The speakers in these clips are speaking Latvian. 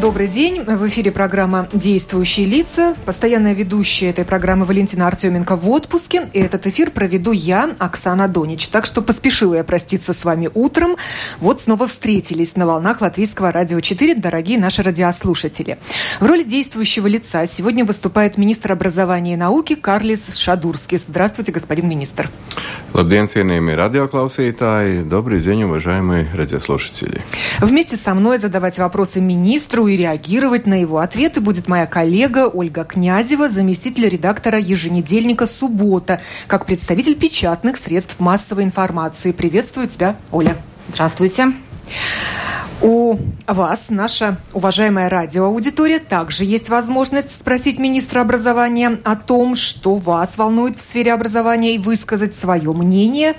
Добрый день. В эфире программа «Действующие лица». Постоянная ведущая этой программы Валентина Артеменко в отпуске. И этот эфир проведу я, Оксана Донич. Так что поспешила я проститься с вами утром. Вот снова встретились на волнах Латвийского радио 4, дорогие наши радиослушатели. В роли действующего лица сегодня выступает министр образования и науки Карлис Шадурскис. Здравствуйте, господин министр. Cienījamie radioklausītāji! Добрый день, уважаемые радиослушатели! Вместе со мной задавать вопросы министру и реагировать на его ответы будет моя коллега Ольга Князева, заместитель редактора еженедельника «Суббота», как представитель печатных средств массовой информации. Приветствую тебя, Оля. Здравствуйте. У вас, наша уважаемая радиоаудитория, также есть возможность спросить министра образования о том, что вас волнует в сфере образования и высказать свое мнение.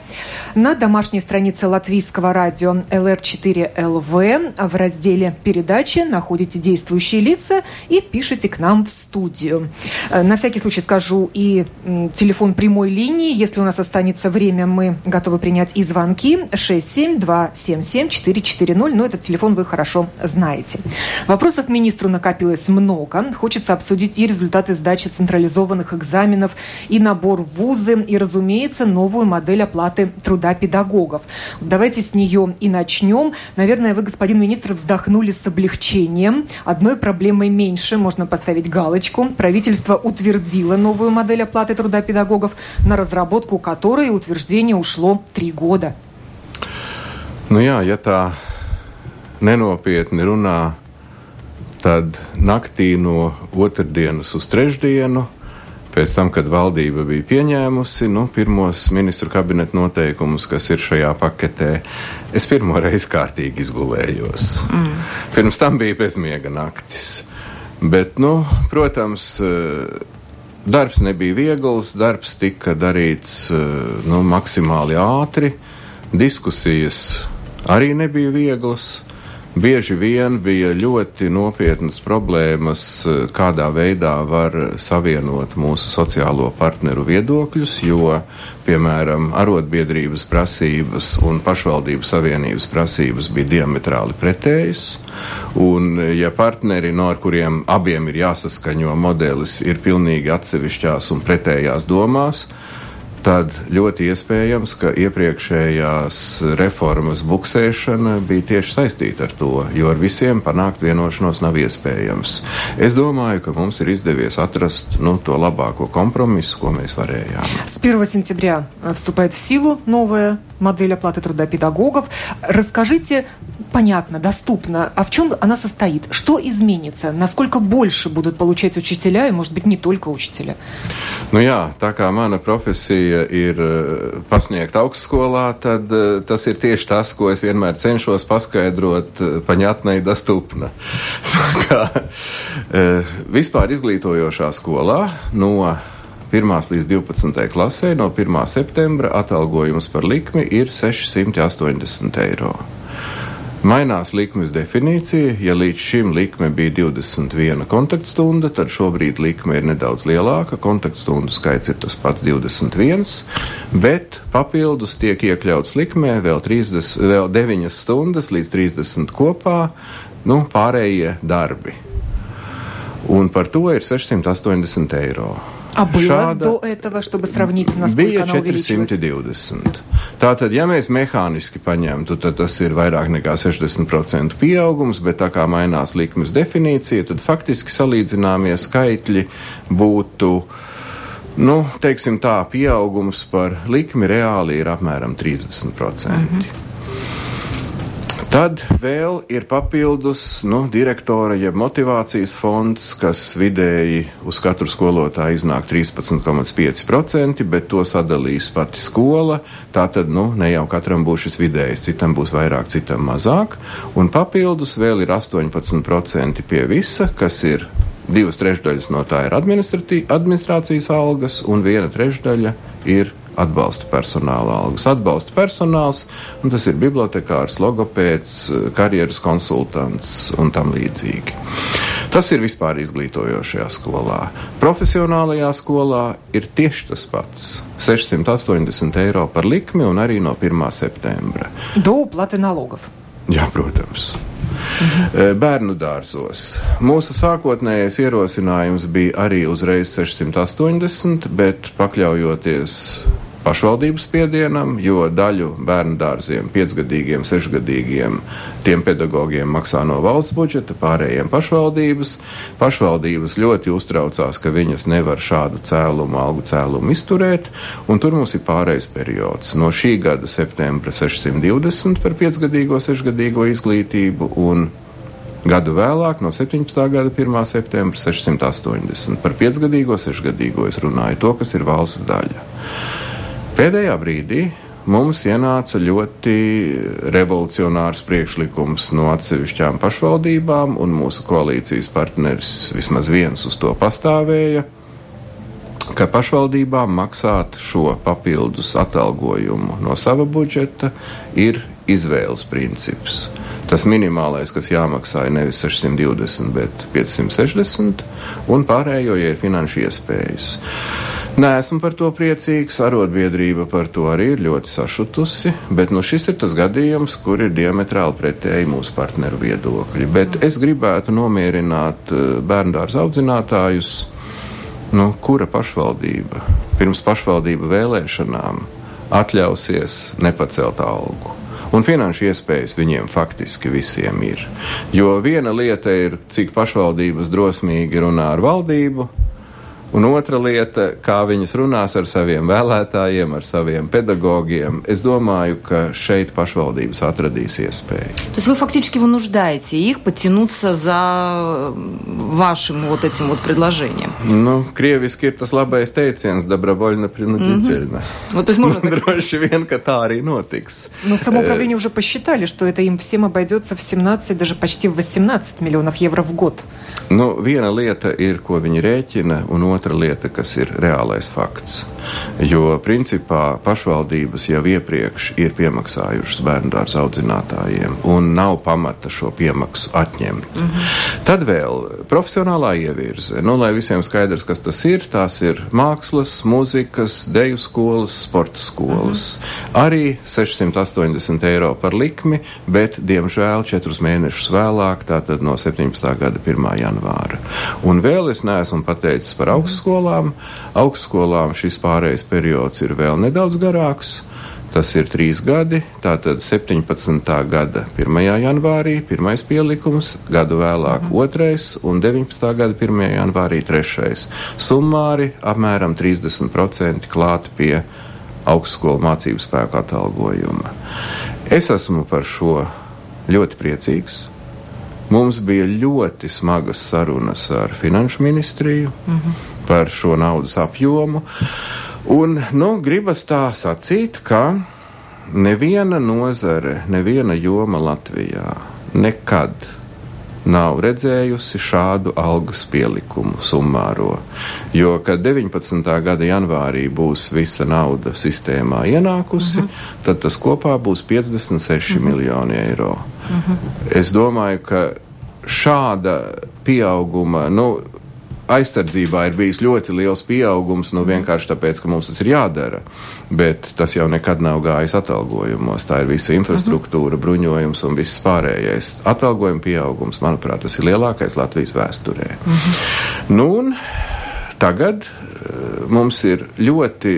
На домашней странице латвийского радио LR4LV в разделе «Передачи» находите действующие лица и пишите к нам в студию. Э, на всякий случай скажу и телефон прямой линии. Если у нас останется время, мы готовы принять и звонки 67277 440. Но этот телефон вы хорошо знаете. Вопросов министру накопилось много. Хочется обсудить и результаты сдачи централизованных экзаменов, и набор в вузы, и, разумеется, новую модель оплаты труда педагогов. Давайте с нее и начнем. Наверное, вы, господин министр, вздохнули с облегчением. Одной проблемой меньше, можно поставить галочку. Правительство утвердило новую модель оплаты труда педагогов, на разработку которой утверждение ушло три года. Nu jā, ja tā nenopietni runā, tad naktī no otrdienas uz trešdienu, pēc tam, kad valdība bija pieņēmusi nu, pirmos ministru kabineta noteikumus, kas ir šajā paketē, es pirmo reizi kārtīgi izgulējos. Mm. Pirms tam bija bezmiega naktis. Bet, nu, protams, darbs nebija viegls, darbs tika darīts nu, maksimāli ātri, diskusijas arī nebija vieglas. Bieži vien bija ļoti nopietnas problēmas, kādā veidā var savienot mūsu sociālo partneru viedokļus, jo, piemēram, arotbiedrības prasības un pašvaldību savienības prasības bija diametrāli pretējas. Un, ja partneri, no kuriem abiem ir jāsaskaņo modelis, ir pilnīgi atsevišķās un pretējās domās, tad ļoti iespējams, ka iepriekšējās reformas buksēšana bija tieši saistīta ar to, jo ar visiem panākt vienošanos nav iespējams. Es domāju, ka mums ir izdevies atrast nu, to labāko kompromisu, ko mēs varējām. С 1 сентября вступает в силу новая модель оплаты труда педагогов. Расскажите понятно, доступно, а в чем она состоит? Что изменится? Насколько больше будут получать учителя и, может быть, не только учителя? Nu jā, tā kā mana profesija ir eh, pasniegt augstskolā, tad eh, tas ir tieši tas, ko es vienmēr cenšos paskaidrot eh, paņatnei dostupna. kā, vispār izglītojošā skolā no 1. līdz 12. klasē no 1. septembra atalgojums par likmi ir 680 eiro. Mainās likmes definīcija. Ja līdz šim likme bija 21 kontaktstunda, tad šobrīd likme ir nedaudz lielāka. Kontaktstundu skaits ir tas pats 21, bet papildus tiek iekļauts likmē vēl, 30, vēl 9 stundas līdz 30 kopā, nu, pārējie darbi. Un par to ir 680 eiro. А было Šāda до этого, чтобы сравнить, насколько bija 420. Tātad, ja mēs mehāniski paņemtu, tad tas ir vairāk nekā 60% pieaugums, bet tā kā mainās likmes definīcija, tad faktiski salīdzināmie skaitļi būtu, nu, teiksim tā, pieaugums par likmi reāli ir apmēram 30%. Mm -hmm. Tad vēl ir papildus nu, direktora jeb motivācijas fonds, kas vidēji uz katru skolotāju iznāk 13,5%, bet to sadalīs pati skola. Tā tad nu, ne jau katram būs šis vidējs, citam būs vairāk, citam mazāk. Un papildus vēl ir 18% pie visa, kas ir divas trešdaļas no tā ir administrācijas algas, un viena trešdaļa ir atbalsta personāla algas. Atbalsta personāls, un tas ir bibliotekārs, logopēds, karjeras konsultants un tam līdzīgi. Tas ir vispār izglītojošajā skolā. Profesionālajā skolā ir tieši tas pats - 680 eiro par likmi un arī no 1. septembra. Dūpla, Latvijas naloga. Jā, protams. Mhm. Bērnu dārzos. Mūsu sākotnējais ierosinājums bija arī uzreiz 680, bet pakļaujoties pašvaldības spiedienam, jo daļu bērnu dārziem, piecgadīgiem, sešgadīgiem, tiem pedagogiem maksā no valsts budžeta, pārējiem pašvaldības. Pašvaldības ļoti uztraucās, ka viņas nevar šādu cēlumu, algu cēlumu izturēt, un tur mums ir pārējais periods. No šī gada septembra 620 par piecgadīgo, sešgadīgo izglītību un Gadu vēlāk, no 17. gada 1. septembra, 680 par piecgadīgo, sešgadīgo es runāju to, kas ir valsts daļa. Pēdējā brīdī mums ienāca ļoti revolucionārs priekšlikums no atsevišķām pašvaldībām, un mūsu koalīcijas partneris vismaz viens uz to pastāvēja, ka pašvaldībām maksāt šo papildus atalgojumu no sava budžeta ir izvēles princips. Tas minimālais, kas jāmaksā, ir nevis 620, bet 560, un pārējo ja ir finanšu iespējas. Nē, esmu par to priecīgs. Arotbiedrība par to arī ir ļoti sašutusi, bet nu, šis ir tas gadījums, kur ir diametrāli pretēji mūsu partneru viedokļi. Bet es gribētu nomierināt eh, bērndārza audzinātājus, nu, kura pašvaldība pirms pašvaldību vēlēšanām atļausies nepacelt algu. Un finanšu iespējas viņiem faktiski visiem ir. Jo viena lieta ir, cik pašvaldības drosmīgi runā ar valdību, Un otra lieta, kā viņas runās ar saviem vēlētājiem, ar saviem pedagogiem. Es domаю, ka šeit pašvaldības atradīs iespēju. Есть вы фактически вынуждаете их потянуться за вашим вот этим вот предложением? Nu, krieviski ir tas labais teiciens «добровольно принудительно». Mm-hmm. Вот, то есть можно так Droši vien, ka tā arī notiks. Но самоуправление уже посчитали, что это им всем обойдется в 17, даже почти в 18 миллионов евро в год. Nu, viena lieta ir, ko viņi rēķina, un otra lieta, kas ir reālais fakts. Jo principā pašvaldības jau iepriekš ir piemaksājušas bērnu dārza audzinātājiem un nav pamata šo piemaksu atņemt. Mm -hmm. Tad vēl profesionālā ievirze. Nu, lai visiem skaidrs, kas tas ir, tās ir mākslas, mūzikas, deju skolas, sporta skolas. Mm -hmm. Arī 680 eiro par likmi, bet, diemžēl, četrus mēnešus vēlāk, tātad no 17. gada 1. Janvāra. Un vēl es neesmu pateicis par augstskolām. Augstskolām šis pārējais periods ir vēl nedaudz garāks. Tas ir trīs gadi, tātad 17. gada 1. janvārī pirmais pielikums, gadu vēlāk mhm. otrais un 19. gada 1. janvārī trešais. Summāri apmēram 30% klāt pie augstskolu mācību spēku atalgojuma. Es esmu par šo ļoti priecīgs. Mums bija ļoti smagas sarunas ar Finanšu ministriju. Mm -hmm par šo naudas apjomu. Un, nu, gribas tā sacīt, ka neviena nozare, neviena joma Latvijā nekad nav redzējusi šādu algas pielikumu summāro. Jo, kad 19. gada janvārī būs visa nauda sistēmā ienākusi, mhm. -huh. tad tas kopā būs 56 uh -huh. miljoni eiro. Uh mhm. -huh. Es domāju, ka šāda pieauguma, nu, aizsardzībā ir bijis ļoti liels pieaugums, nu vienkārši tāpēc, ka mums tas ir jādara. Bet tas jau nekad nav gājis atalgojumos. Tā ir visa infrastruktūra, bruņojums un viss pārējais. Atalgojuma pieaugums, manuprāt, tas ir lielākais Latvijas vēsturē. Mhm. Nu, un tagad eh, mums ir ļoti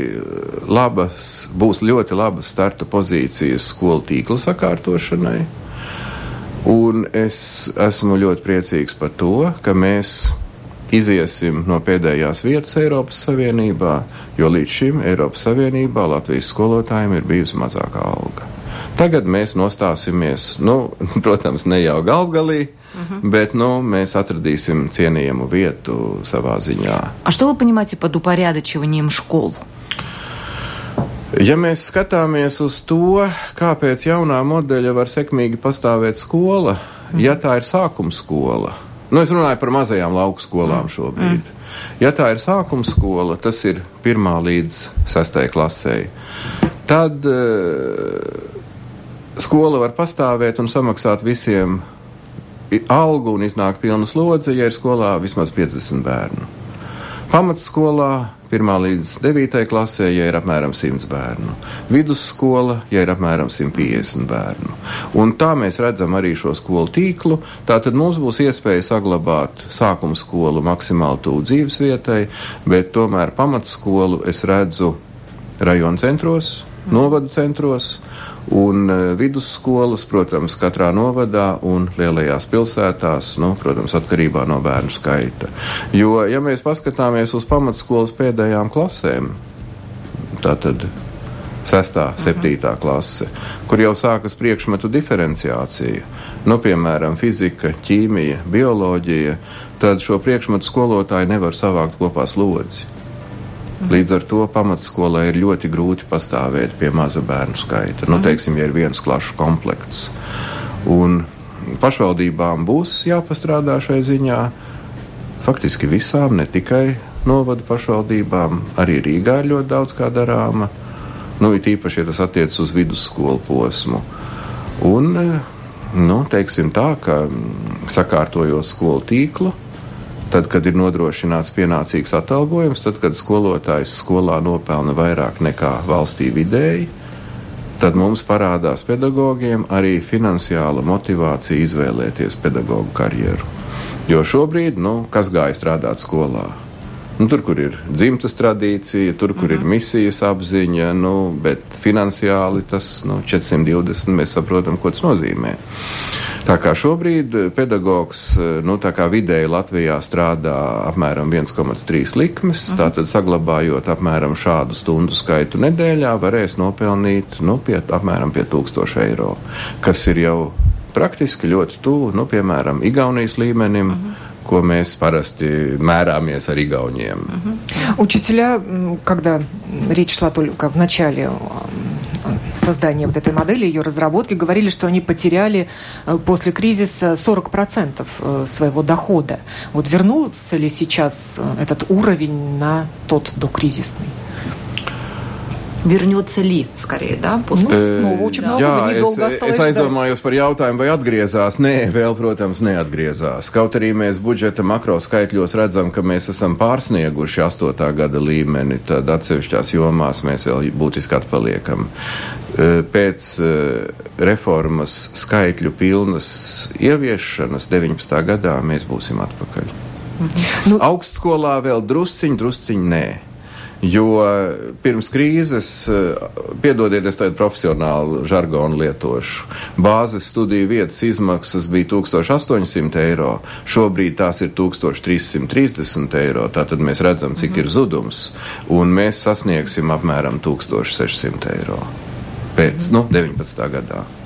labas, būs ļoti labas starta pozīcijas skolu tīkla sakārtošanai. Un es esmu ļoti priecīgs par to, ka mēs iziesim no pēdējās vietas Eiropas Savienībā, jo līdz šim Eiropas Savienībā Latvijas skolotājiem ir bijusi mazākā alga. Tagad mēs nostāsimies, nu, protams, ne jau galvgalī, uh mhm. -huh. bet nu, mēs atradīsim cienījamu vietu savā ziņā. А что вы понимаете под упорядочиванием школ? Ja mēs skatāmies uz to, kāpēc jaunā modeļa var sekmīgi pastāvēt skola, mm. ja tā ir sākuma skola, Nu, es runāju par mazajām lauku skolām mm. šobrīd. Mm. Ja tā ir sākuma skola, tas ir pirmā līdz sestajai klasē. Tad uh, skola var pastāvēt un samaksāt visiem algu un iznāk pilna slodze, ja ir skolā vismaz 50 bērnu. Pamatskolā 1 līdz 9 klasē, ja ir apmēram 100 bērnu. Vidusskola, ja ir apmēram 150 bērnu. Un tā mēs redzam arī šo skolu tīklu. Tātad mums būs iespēja saglabāt sākuma skolu maksimāli tuvu dzīves vietai, bet tomēr pamatskolu es redzu rajonu centros, novadu centros Un e, vidusskolas, protams, katrā novadā un lielajās pilsētās, nu, protams, atkarībā no bērnu skaita. Jo, ja mēs paskatāmies uz pamatskolas pēdējām klasēm, tātad 6. un 7. klase, kur jau sākas priekšmetu diferenciācija, nu, piemēram, fizika, ķīmija, bioloģija, tad šo priekšmetu skolotāji nevar savākt kopā slodzi. Līdz ar to pamatskolā ir ļoti grūti pastāvēt pie maza bērnu skaita. Nu, mhm. teiksim, ja ir viens klašu komplekts. Un pašvaldībām būs jāpastrādā šai ziņā. Faktiski visām, ne tikai novadu pašvaldībām, arī Rīgā ir ļoti daudz kā darāma. Nu, it īpaši, ja tas attiecas uz vidusskolu posmu. Un, nu, teiksim tā, ka sakārtojot skolu tīklu, Tad, kad ir nodrošināts pienācīgs atalgojums, tad, kad skolotājs skolā nopelna vairāk nekā valstī vidēji, tad mums parādās pedagogiem arī finansiāla motivācija izvēlēties pedagoģu karjeru. Jo šobrīd, nu, kas gāja strādāt skolā? Nu, tur, kur ir dzimtas tradīcija, tur, kur uh -huh. ir mhm. misijas apziņa, nu, bet finansiāli tas nu, 420 mēs saprotam, ko tas nozīmē. Tā kā šobrīd eh, pedagogs eh, nu, vidēji Latvijā strādā apmēram 1,3 likmes, mhm. -huh. tātad saglabājot apmēram šādu stundu skaitu nedēļā, varēs nopelnīt nu, pie, apmēram pie 1000 eiro, kas ir jau praktiski ļoti tuvu, nu, piemēram, Igaunijas līmenim. Uh -huh ko mēs parasti mērāmies ar. Угу. Учителя, когда речь шла только в начале создания вот этой модели, ее разработки, говорили, что они потеряли э, после кризиса 40% э, своего дохода. Вот вернулся ли сейчас э, этот уровень на тот докризисный? Вернется ли, скорее, да? После... Nu, снова очень много, Jā, es, es aizdomājos par jautājumu, vai atgriezās. Nē, vēl, protams, neatgriezās. Kaut arī mēs budžeta makro skaitļos redzam, ka mēs esam pārsnieguši 8. gada līmeni, tad atsevišķās jomās mēs vēl būtiski atpaliekam. Pēc reformas skaitļu pilnas ieviešanas 19. gadā mēs būsim atpakaļ. Mhm. Nu, Augstskolā vēl drusciņi, drusciņi nē. Jo pirms krīzes, eh, piedodiet, es tādu profesionālu žargonu lietošu, bāzes studiju vietas izmaksas bija 1800 eiro, šobrīd tās ir 1330 eiro. Tātad mēs redzam, cik -hmm. ir zudums, un mēs sasniegsim apmēram 1600 eiro pēc nu, 19. gadā.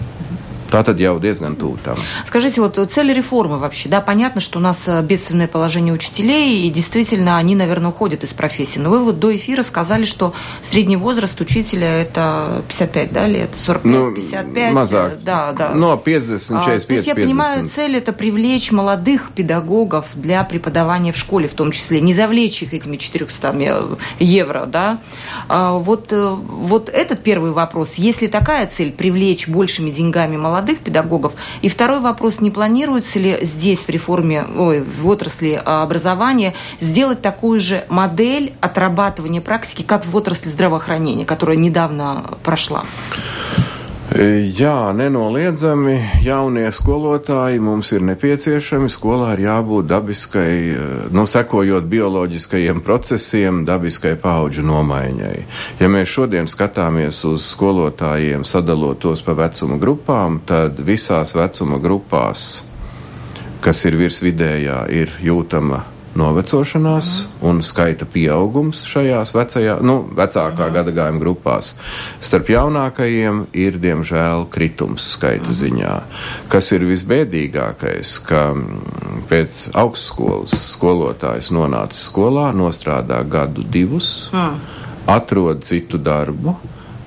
Tā tad jau diezgan туго там. Скажите, вот цель реформы вообще, да, понятно, что у нас э, бедственное положение учителей, и действительно они, наверное, уходят из профессии. Но вы вот до эфира сказали, что средний возраст учителя это 55, да, лет, 45, ну, 55? Мазак. Да, да. Ну, 50, 45, а, То есть я 50. понимаю, цель это привлечь молодых педагогов для преподавания в школе, в том числе, не завлечь их этими 400 э, евро, да. А, вот, э, вот этот первый вопрос. Если такая цель, привлечь большими деньгами молодых, молодых педагогов? И второй вопрос, не планируется ли здесь в реформе, ой, в отрасли а, образования сделать такую же модель отрабатывания практики, как в отрасли здравоохранения, которая недавно прошла? Jā, nenoliedzami jaunie skolotāji mums ir nepieciešami. Skolā ir jābūt dabiskai, nu, sekojot bioloģiskajiem procesiem, dabiskai paudžu nomaiņai. Ja mēs šodien skatāmies uz skolotājiem, sadalot tos pa vecuma grupām, tad visās vecuma grupās, kas ir virs vidējā, ir jūtama novecošanās un skaita pieaugums šajās vecajā, nu, vecākā Aha. gadagājuma grupās. Starp jaunākajiem ir, diemžēl, kritums skaita Aha. ziņā. Kas ir visbēdīgākais, ka mm, pēc augstskolas skolotājs nonāca skolā, nostrādā gadu divus, atrod citu darbu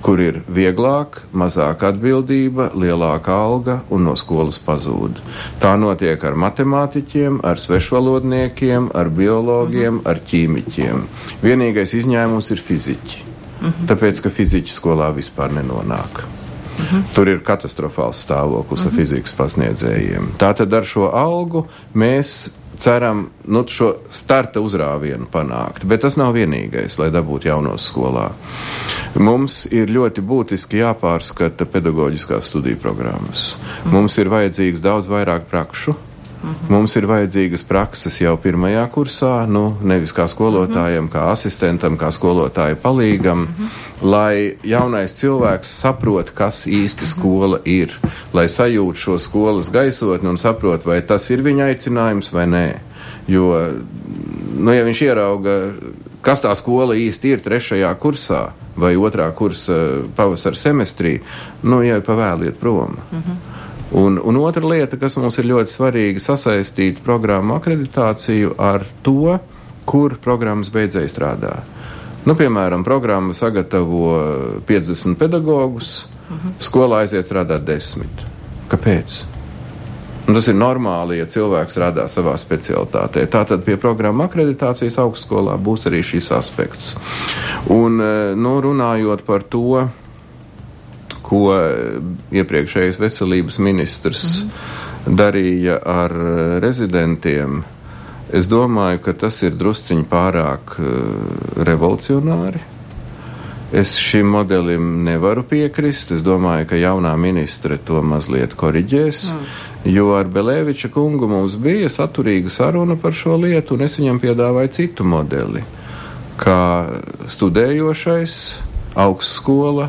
kur ir vieglāk, mazāk atbildība, lielāka alga un no skolas pazūd. Tā notiek ar matemātiķiem, ar svešvalodniekiem, ar biologiem, mhm. ar ķīmiķiem. Vienīgais izņēmums ir fiziķi. Mhm. Tāpēc, ka fiziķi skolā vispār nenonāk. Mhm. Tur ir katastrofāls stāvoklis mhm. ar fizikas pasniedzējiem. Tātad ar šo algu mēs ceram nu, šo starta uzrāvienu panākt. Bet tas nav vienīgais, lai dabūtu jaunos skolā. Mums ir ļoti būtiski jāpārskata pedagoģiskās studiju programmas. Mums ir vajadzīgs daudz vairāk prakšu. Mums ir vajadzīgas prakses jau pirmajā kursā, nu, nevis kā skolotājiem, kā asistentam, kā skolotāja palīgam, lai jaunais cilvēks saprot, kas īsti skola ir, lai sajūt šo skolas gaisotni un saprot, vai tas ir viņa aicinājums vai nē. Jo, nu, ja viņš ierauga, kas tā skola īsti ir trešajā kursā vai otrā kursa pavasara semestrī, nu, jau pavēliet prom. Mm -hmm. Un, un otra lieta, kas mums ir ļoti svarīga, sasaistīt programmu akreditāciju ar to, kur programmas beidzēji strādā. Nu, piemēram, programma sagatavo 50 pedagogus, uh -huh. skolā aiziet strādāt 10. Kāpēc? Un tas ir normāli, ja cilvēks strādā savā specialitātē. Tātad pie programmu akreditācijas augstskolā būs arī šis aspekts. Un, e, nu, runājot par to, ko iepriekšējais veselības ministrs -hmm. darīja ar rezidentiem, es domāju, ka tas ir drusciņi pārāk uh, revolucionāri. Es šim modelim nevaru piekrist. Es domāju, ka jaunā ministre to mazliet koriģēs. Mm. Jo ar Belēviča kungu mums bija saturīga saruna par šo lietu, un es viņam piedāvāju citu modeli. Kā studējošais, augstskola,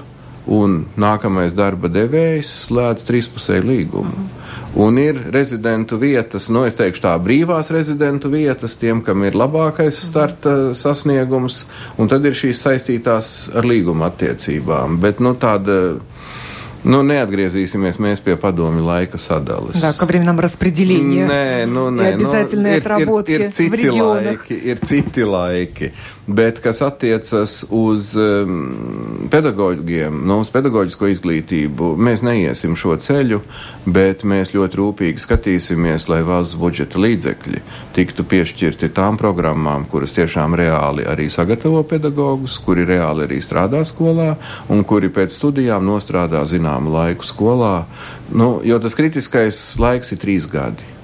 un nākamais darba devējs slēdz trīspusēju līgumu. Mm. Un ir rezidentu vietas, nu, es teikšu tā, brīvās rezidentu vietas tiem, kam ir labākais starta sasniegums, un tad ir šīs saistītās ar līguma attiecībām. Bet, nu, tāda Nu, neatgriezīsimies mēs pie padomi laika sadalas. Да, ко временам распределения. Nē, nu, nē, и обязательной nu, ir, отработки ir, ir citi в регионах. laiki, ir citi laiki. Bet kas attiecas uz um, pedagogiem, nu, uz pedagoģisko izglītību, mēs neiesim šo ceļu, bet mēs ļoti rūpīgi skatīsimies, lai valsts budžeta līdzekļi tiktu piešķirti tām programmām, kuras tiešām reāli arī sagatavo pedagogus, kuri reāli arī strādā skolā un kuri pēc studijām nostrādā zināmu laiku skolā. Nu, jo tas kritiskais laiks ir trīs gadi.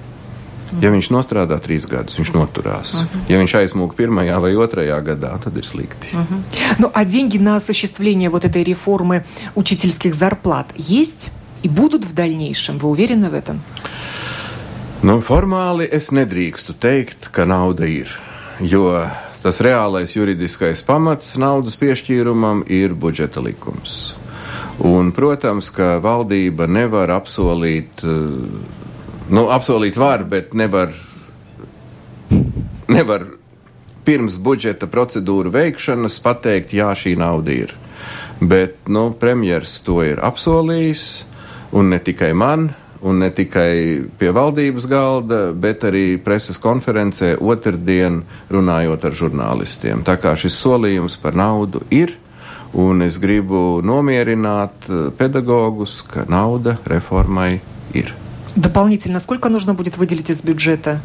Ja viņš nostrādā trīs gadus, viņš noturās. Uh -huh. Ja viņš aizmūg pirmajā vai otrajā gadā, tad ir slikti. Uh -huh. ну, а деньги на осуществление вот этой реформы учительских зарплат есть и будут в дальнейшем? Вы уверены в этом? Nu, formāli es nedrīkstu teikt, ka nauda ir. Jo tas reālais juridiskais pamats naudas piešķīrumam ir budžeta likums. Un, protams, ka valdība nevar apsolīt uh, Nu, apsolīt var, bet nevar, nevar pirms budžeta procedūru veikšanas pateikt, jā, šī nauda ir. Bet nu, premjerministrs to ir apsolījis, un ne tikai man, un ne tikai pie valdības galda, bet arī preses konferencē otrdien runājot ar žurnālistiem. Tā kā šis solījums par naudu ir, un es gribu nomierināt pedagogus, ka nauda reformai ir. Дополнительно сколько нужно будет выделить из бюджета?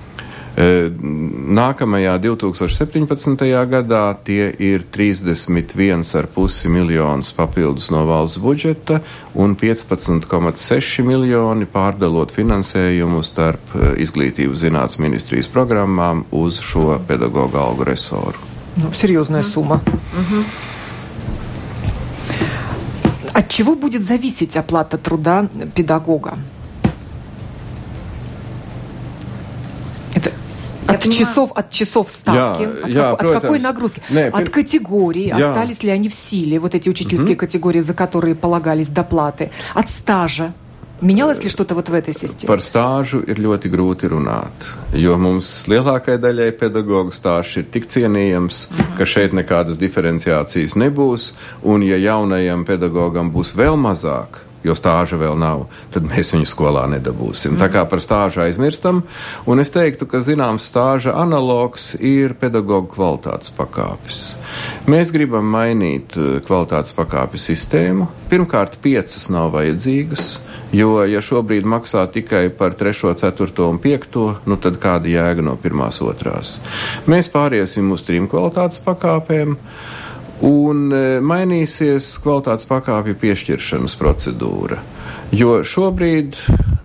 Nākamajā 2017. gadā tie ir 31,5 miljonus papildus no valsts budžeta un 15,6 miljoni pārdalot finansējumu starp izglītības zinātnes ministrijas programmām uz šo pedagoģu algu resoru. Nu, серьезная mm. сумма. От чего будет зависеть оплата труда педагога? От понимаю. часов, от часов ставки, jā, от, jā, как, от какой нагрузки, Nē, от категорий, jā. остались ли они в силе, вот эти учительские угу. категории, за которые полагались доплаты, от стажа. Менялось ли что-то вот в этой систēmā? Par stāžu ir ļoti grūti runāt, jo mums lielākajai daļai pedagoģu stāsts ir tik cienījams, uh -huh. ka šeit nekādas diferenciācijas nebūs, un ja jaunajam pedagogam būs vēl mazāk, jo stāža vēl nav, tad mēs viņu skolā nedabūsim. Mm. Tā kā par stāžu aizmirstam, un es teiktu, ka zināms stāža analogs ir pedagoģa kvalitātes pakāpes. Mēs gribam mainīt eh, kvalitātes pakāpju sistēmu. Pirmkārt, piecas nav vajadzīgas. Jo, ja šobrīd maksā tikai par 3, 4 un 5, nu tad kāda jēga no pirmās, otrās? Mēs pāriesim uz trim kvalitātes pakāpēm. Un e, mainīsies kvalitātes pakāpju piešķiršanas procedūra. Jo šobrīd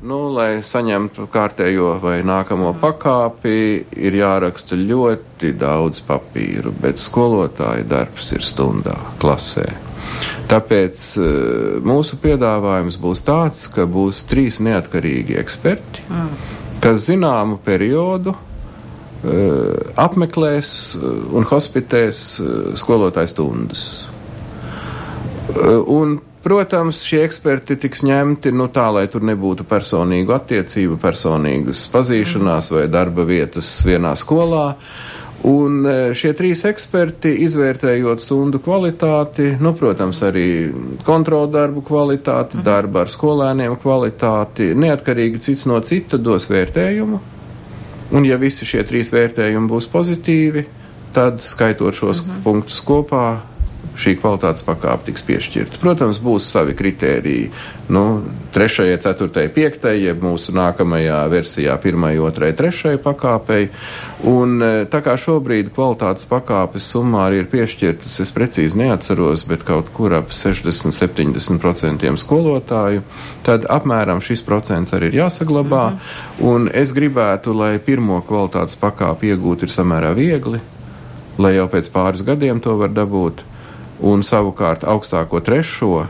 nu, lai saņemtu kārtējo vai nākamo pakāpi, ir jāraksta ļoti daudz papīru, bet skolotāja darbs ir stundā klasē. Tāpēc uh, mūsu piedāvājums būs tāds, ka būs trīs neatkarīgi eksperti, mm. kas zināmu periodu apmeklēs un hospitēs uh, skolotāju stundas. Un Protams, šie eksperti tiks ņemti nu, tā, lai tur nebūtu personīgu attiecību, personīgas pazīšanās vai darba vietas vienā skolā. Un šie trīs eksperti, izvērtējot stundu kvalitāti, nu, protams, arī kontroldarbu kvalitāti, mhm. darba ar skolēniem kvalitāti, neatkarīgi cits no cita dos vērtējumu. Un, ja visi šie trīs vērtējumi būs pozitīvi, tad skaitot šos uh mhm. -huh. punktus kopā, šī kvalitātes pakāpe tiks piešķirta. Protams, būs savi kritēriji. Nu, trešajai, ceturtajai, piektajai, jeb mūsu nākamajā versijā, pirmajai, otrajai, trešajai pakāpei. Un e, tā kā šobrīd kvalitātes pakāpes summā arī ir piešķirtas, es precīzi neatceros, bet kaut kur ap 60-70% skolotāju, tad apmēram šis procents arī ir jāsaglabā. Mm -hmm. Un es gribētu, lai pirmo kvalitātes pakāpi iegūt ir samērā viegli, lai jau pēc pāris gadiem to var dabūt un savukārt augstāko trešo.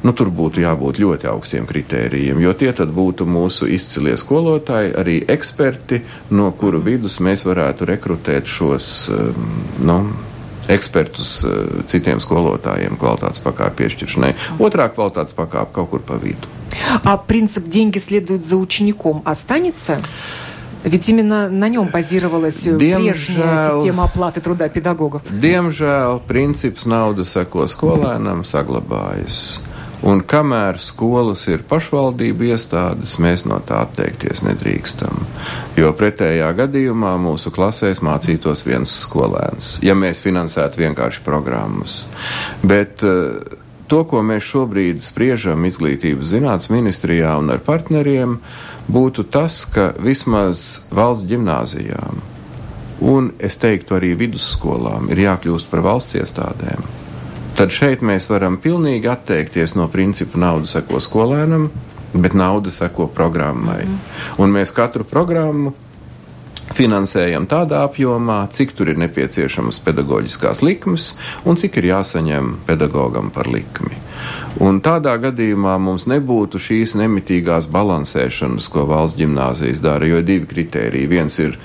Nu, tur būtu jābūt ļoti augstiem kritērijiem, jo tie tad būtu mūsu izcilie skolotāji, arī eksperti, no kuru vidus mēs varētu rekrutēt šos um, nu, ekspertus uh, citiem skolotājiem kvalitātes pakāpju piešķiršanai. Otrā kvalitātes pakāpe kaut kur pa vidu. А принцип «деньги следуют за учеником» останется? Ведь именно на нем базировалась Diemžēl, прежняя система оплаты труда педагогов. Diemžēl princips nauda seko skolēnam saglabājas. Un kamēr skolas ir pašvaldību iestādes, mēs no tā atteikties nedrīkstam. Jo pretējā gadījumā mūsu klasēs mācītos viens skolēns, ja mēs finansētu vienkārši programmas. Bet uh, to, ko mēs šobrīd spriežam izglītības zinātnes ministrijā un ar partneriem, uh, būtu tas, ka vismaz valsts gimnāzijām, un es teiktu arī vidusskolām, ir jākļūst par valsts iestādēm. Tad šeit mēs varam pilnīgi atteikties no principa nauda seko skolēnam, bet nauda seko programmai. Mm. Un mēs katru programmu finansējam tādā apjomā, cik tur ir nepieciešamas pedagoģiskās likmes un cik ir jāsaņem pedagogam par likmi. Un tādā gadījumā mums nebūtu šīs nemitīgās balansēšanas, ko valsts gimnāzijas dara, jo ir divi kritēriji. Viens ir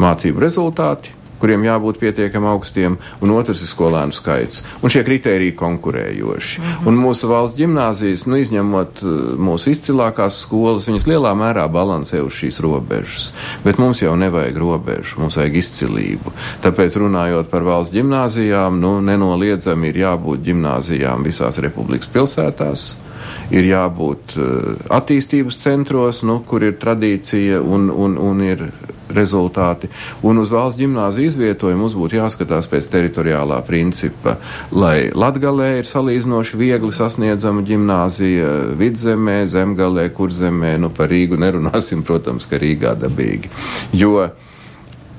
mācību rezultāti, kuriem jābūt pietiekami augstiem, un otrs ir skolēnu skaits. Un šie kriteriji konkurējoši. Mm -hmm. Un mūsu valsts gimnāzijas, nu, izņemot uh, mūsu izcilākās skolas, viņas lielā mērā balansē uz šīs robežas. Bet mums jau nevajag robežu, mums vajag izcilību. Tāpēc runājot par valsts gimnāzijām, nu, nenoliedzami ir jābūt gimnāzijām visās republikas pilsētās ir jābūt uh, attīstības centros, nu, kur ir tradīcija un, un, un ir rezultāti. Un uz valsts gimnāziju izvietojumu mums būtu jāskatās pēc teritoriālā principa, lai Latgalē ir salīdzinoši viegli sasniedzama gimnāzija, vidzemē, zemgalē, kurzemē, nu par Rīgu nerunāsim, protams, ka Rīgā dabīgi. Jo,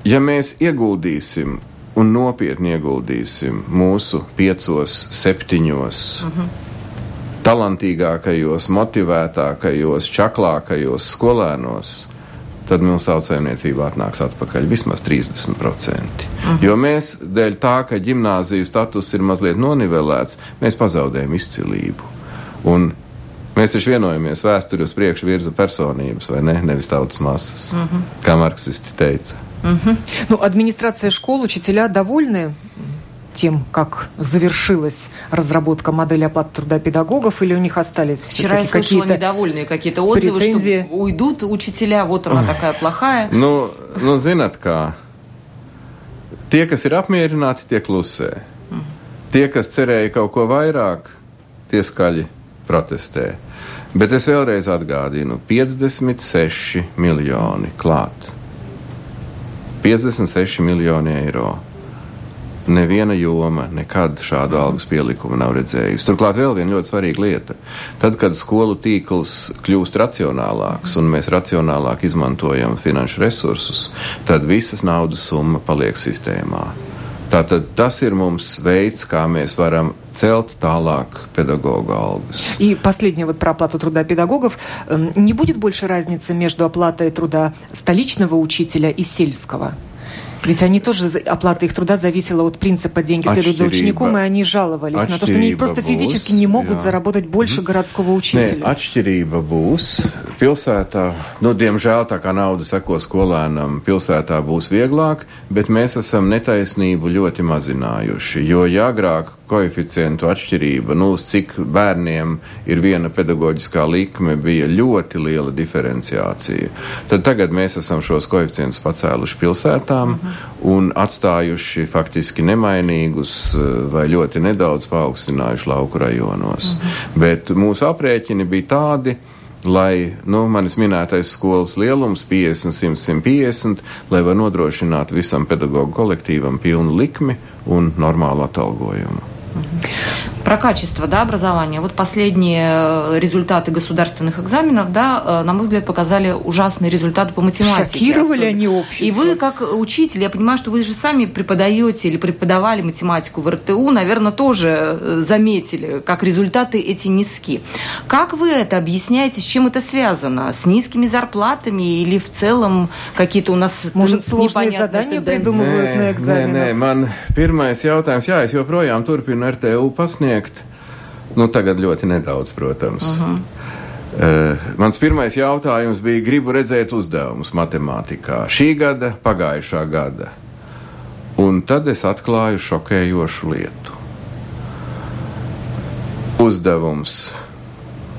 ja mēs ieguldīsim un nopietni ieguldīsim mūsu piecos, septiņos, uh mhm. -huh talantīgākajos, motivētākajos, čaklākajos skolēnos, tad mums tautsēmniecība atnāks atpakaļ vismaz 30%. Mhm. Jo mēs, dēļ tā, ka ģimnāziju status ir mazliet nonivelēts, mēs pazaudējam izcilību. Un mēs taču vienojamies, vēsturi uz priekšu virza personības, vai ne? Nevis tautas masas, mhm. kā marksisti teica. Угу. Ну, администрация школ, учителя довольны тем, как завершилась разработка модели оплаты труда педагогов, или у них остались Вчера я слышала недовольные какие-то отзывы, претензии? что уйдут учителя, вот она такая плохая. Nu, nu zināt kā, tie, kas ir apmierināti, tie klusē. Tie, kas cerēja kaut ko vairāk, tie skaļi protestē. Bet es vēlreiz atgādinu, 56 miljoni klāt. 56 miljoni eiro neviena joma nekad šādu algas pielikumu nav redzējusi. Turklāt vēl viena ļoti svarīga lieta. Tad, kad skolu tīkls kļūst racionālāks un mēs racionālāk izmantojam finanšu resursus, tad visas naudas summa paliek sistēmā. Tātad tas ir mums veids, kā mēs varam цelt tāлāk педагога алгас. И последнее вот про оплату труда педагогов. Не будет больше разницы между оплатой труда столичного учителя и сельского? Ведь они тоже, оплата их труда зависела от принципа «деньги следуют за учеником», и они жаловались на то, что они просто физически не могут jā. заработать больше mm. городского учителя. Nē, atšķirība būs. Pilsētā, nu, diemžēl tā kā nauda seko skolēnam, pilsētā būs vieglāk, bet mēs esam netaisnību ļoti mazinājuši. Jo, ja agrāk koeficientu atšķirība, nu, uz cik bērniem ir viena pedagoģiskā likme, bija ļoti liela diferenciācija. Tad tagad mēs esam šos koeficientus pacēluši pilsētām -hmm. un atstājuši faktiski nemainīgus eh, vai ļoti nedaudz paaugstinājuši lauku rajonos. -hmm. Bet mūsu aprēķini bija tādi, lai nu, manis minētais skolas lielums 50, 100, 150, lai var nodrošināt visam pedagoģu kolektīvam pilnu likmi un normālu atalgojumu. Mm-hmm. Про качество да, образования. Вот последние э, результаты государственных экзаменов, да, э, на мой взгляд, показали ужасные результаты по математике. Шокировали они общество. И вы, как учитель, я понимаю, что вы же сами преподаете или преподавали математику в РТУ, наверное, тоже э, заметили, как результаты эти низки. Как вы это объясняете, с чем это связано? С низкими зарплатами или в целом какие-то у нас Может, сложные задания придумывают на экзаменах? Nē, nē, man pirmais jautājums, jā, es joprojām turpinu RTU pasniegt. Nu, tagad ļoti nedaudz, protams. Uh -huh. Uh, mans pirmais jautājums bija, gribu redzēt uzdevumus matemātikā šī gada, pagājušā gada. Un tad es atklāju šokējošu lietu. Uzdevums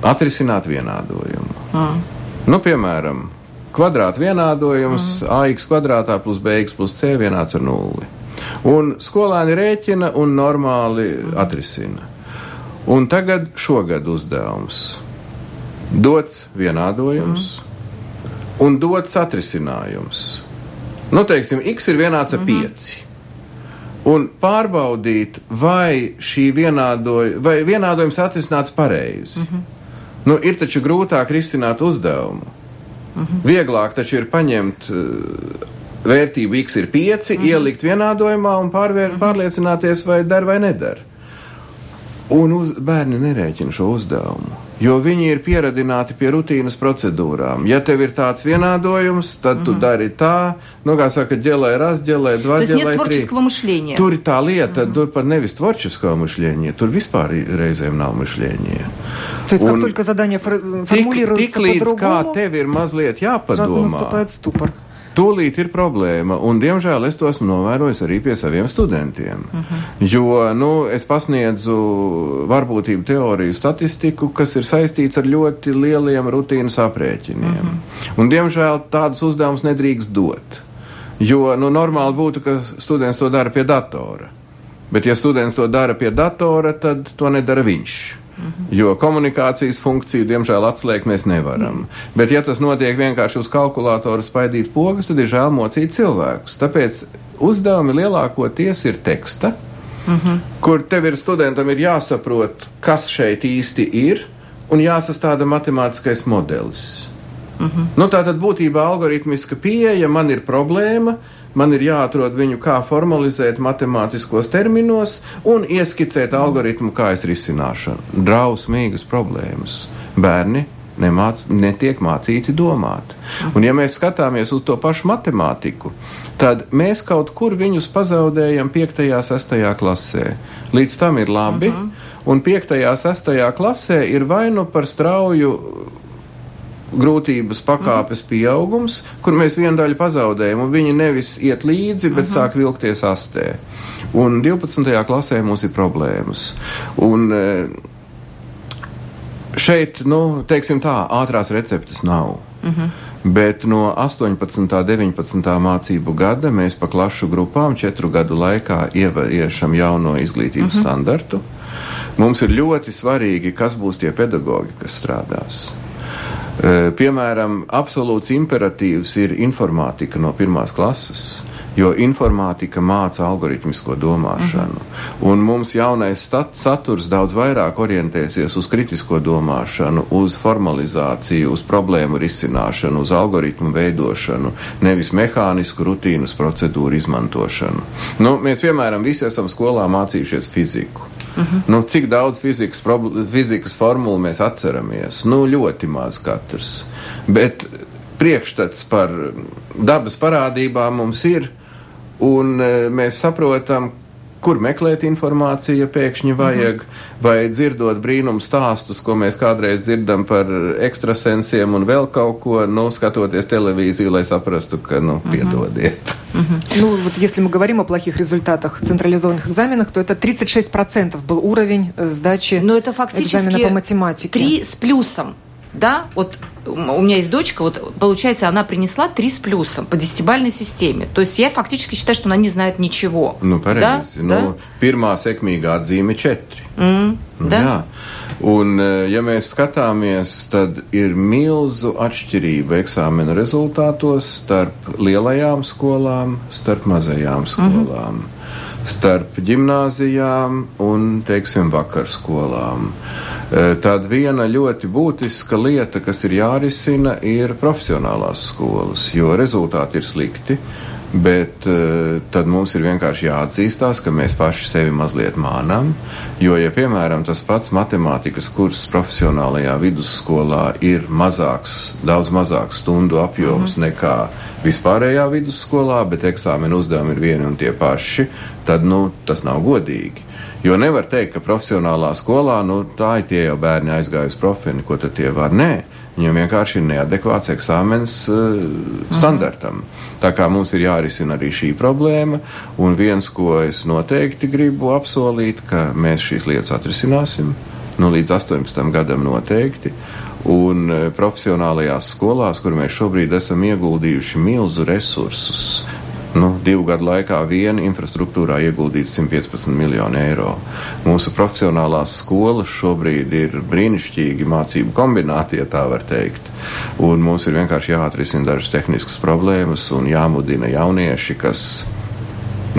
atrisināt vienādojumu. Mm. Nu, piemēram, kvadrāta vienādojums mm. ax kvadrātā plus bx plus c vienāds ar nulli. Un skolēni rēķina un normāli atrisina. Un tagad šogad uzdevums. Dots vienādojums mm. un dots atrisinājums. Nu, teiksim, x ir vienāds ar mm -hmm. 5. Un pārbaudīt, vai šī vienādoja, vai vienādojums atrisināts pareizi. Mm -hmm. Nu, ir taču grūtāk risināt uzdevumu. Mm -hmm. Vieglāk taču ir paņemt uh, vērtību x ir 5, mm -hmm. ielikt vienādojumā un pārvēr, mm -hmm. pārliecināties, vai der vai neder. Un uz, bērni nerēķina šo uzdevumu, jo viņi ir pieradināti pie rutīnas procedūrām. Ja tev ir tāds vienādojums, tad mm -hmm. tu mhm. dari tā, nu, kā saka, ģelē raz, ģelē dva, ģelē trīs. Tur ir tā lieta, mm -hmm. tur pat nevis творческого мышления, tur vispār reizēm nav мышления. То есть, как только задание формулируется tik, tik līdz kā tev ir mazliet jāpadomā. Tūlīt ir problēma, un diemžēl es to esmu novērojis arī pie saviem studentiem. Uh mhm. -huh. Jo, nu, es pasniedzu varbūtību teoriju statistiku, kas ir saistīts ar ļoti lieliem rutīnas aprēķiniem. Uh mhm. -huh. Un, diemžēl, tādus uzdevumus nedrīkst dot. Jo, nu, normāli būtu, ka students to dara pie datora. Bet, ja students to dara pie datora, tad to nedara viņš. Mhm. Jo komunikācijas funkciju, diemžēl, atslēgt mēs nevaram. Mhm. Bet, ja tas notiek vienkārši uz kalkulātora spaidīt pogas, tad ir žēl mocīt cilvēkus. Tāpēc uzdevumi lielākoties ir teksta, mhm. kur tev ir studentam ir jāsaprot, kas šeit īsti ir, un jāsastāda matemātiskais modelis. Mhm. Nu, tā tad būtībā algoritmiska pieeja man ir problēma man ir jāatrod viņu, kā formalizēt matemātiskos terminos un ieskicēt algoritmu, kā es risināšu. Drausmīgas problēmas. Bērni nemāc, netiek mācīti domāt. Un, ja mēs skatāmies uz to pašu matemātiku, tad mēs kaut kur viņus pazaudējam 5. un 6. klasē. Līdz tam ir labi, uh mhm. -huh. un 5. un 6. klasē ir vai nu par strauju grūtības pakāpes mm. pieaugums, kur mēs vienu daļu pazaudējam, un viņi nevis iet līdzi, bet mm -hmm. sāk vilkties astē. Un 12. klasē mums ir problēmas. Un, e, šeit, nu, teiksim tā, ātrās receptes nav. Mm -hmm. Bet no 18. un 19. mācību gada mēs pa klašu grupām četru gadu laikā ieviešam jauno izglītības mm -hmm. standartu. Mums ir ļoti svarīgi, kas būs tie pedagoģi, kas strādās. Piemēram, absolūts imperatīvs ir informātika no pirmās klases. jo informātika māca algoritmisko domāšanu. -hmm. Un mums jaunais stat, saturs daudz vairāk orientēsies uz kritisko domāšanu, uz formalizāciju, uz problēmu risināšanu, uz algoritmu veidošanu, nevis mehānisku rutīnas procedūru izmantošanu. Nu, mēs, piemēram, visi esam skolā mācījušies fiziku. Uh -huh. nu, cik daudz fizikas, fizikas formulu mēs atceramies? Nu, ļoti maz katrs. Bet priekšstats par dabas parādībām mums ir, un e, mēs saprotam, kur meklēt informāciju, ja pēkšņi vajag, uh -huh. vai dzirdot brīnumu stāstus, ko mēs kādreiz dzirdam par ekstrasensiem un vēl kaut ko, nu, skatoties televīziju, lai saprastu, ka, nu, piedodiet. Uh -huh. Uh -huh. Ну, вот если мы говорим о плохих результатах централизованных экзаменах, то это 36% был уровень э, сдачи Но это фактически экзамена по математике. Три с плюсом да, вот у меня есть дочка, вот получается, она принесла три с плюсом по десятибальной системе. То есть я фактически считаю, что она не знает ничего. Nu, pareizi. Да? Nu, Да? pirmā sekmīgā atzīme - četri. М, Nu, да? Jā. Un, eh, ja mēs skatāmies, tad ir milzu atšķirība eksāmena rezultātos starp lielajām skolām, starp mazajām skolām, mm -hmm. starp gimnāzijām un, teiksim, vakarskolām. Eh, Tāda viena ļoti būtiska lieta, kas ir jārisina, ir profesionālās skolas, jo rezultāti ir slikti. Bet uh, tad mums ir vienkārši jāatzīstās, ka mēs paši sevi mazliet mānām. Jo, ja piemēram tas pats matemātikas kurs profesionālajā vidusskolā ir mazāks, daudz mazāks stundu apjoms mm -hmm. nekā vispārējā vidusskolā, bet eksāmena uzdevumi ir vieni un tie paši, tad nu, tas nav godīgi. Jo nevar teikt, ka profesionālā skolā nu, tā ir tie jau bērni aizgājuši profini, ko tad tie var. Nē, viņiem vienkārši ir neadekvāts eksāmens uh, standartam. Tā kā mums ir jārisina arī šī problēma, un viens, ko es noteikti gribu apsolīt, ka mēs šīs lietas atrisināsim, nu līdz 18 gadam noteikti. Un e, profesionālajās skolās, kur mēs šobrīd esam ieguldījuši milzu resursus, nu, divu gadu laikā vien infrastruktūrā ieguldīts 115 miljonu eiro. Mūsu profesionālās skolas šobrīd ir brīnišķīgi mācību kombināti, ja tā var teikt. Un mums ir vienkārši jāatrisina dažas tehniskas problēmas un jāmudina jaunieši, kas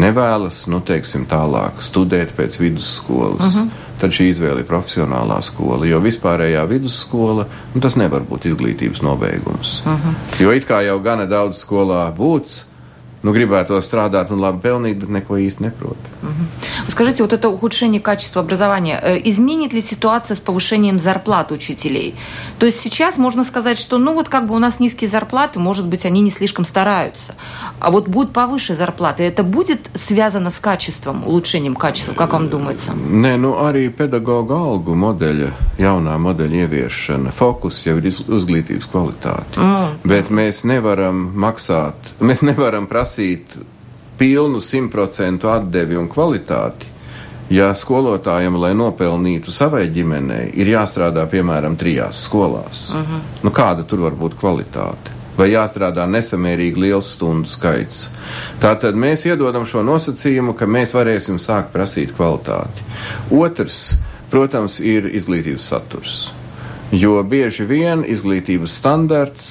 nevēlas, nu, teiksim, tālāk studēt pēc vidusskolas. Uh -huh. Tad šī izvēle ir profesionālā skola, jo vispārējā vidusskola nu, tas nevar būt izglītības nobeigums. Uh -huh. Jo it kā jau gana daudz skolā būts, nu, gribētu strādāt un labi pelnīt, bet neko īsti neprot. Скажите, вот это ухудшение качества образования, э, изменит ли ситуация с повышением зарплат учителей? То есть сейчас можно сказать, что ну вот как бы у нас низкие зарплаты, может быть, они не слишком стараются. А вот будут повыше зарплаты. Это будет связано с качеством, улучшением качества, как вам думается? Nē, nu arī pedagoģa algu modeļa, jaunā modeļa ieviešana, fokus jau ir iz- izglītības kvalitāte. Mm. Bet mēs nevaram maksāt, mēs nevaram prasīt pilnu simtprocentu atdevi un kvalitāti. Ja skolotājiem, lai nopelnītu savai ģimenei, ir jāstrādā piemēram trijās skolās, uh -huh. nu kāda tur var būt kvalitāte? Vai jāstrādā nesamērīgi liels stundu skaits? Tātad mēs iedodam šo nosacījumu, ka mēs varēsim sākt prasīt kvalitāti. Otrs, protams, ir izglītības saturs. Jo bieži vien izglītības standarts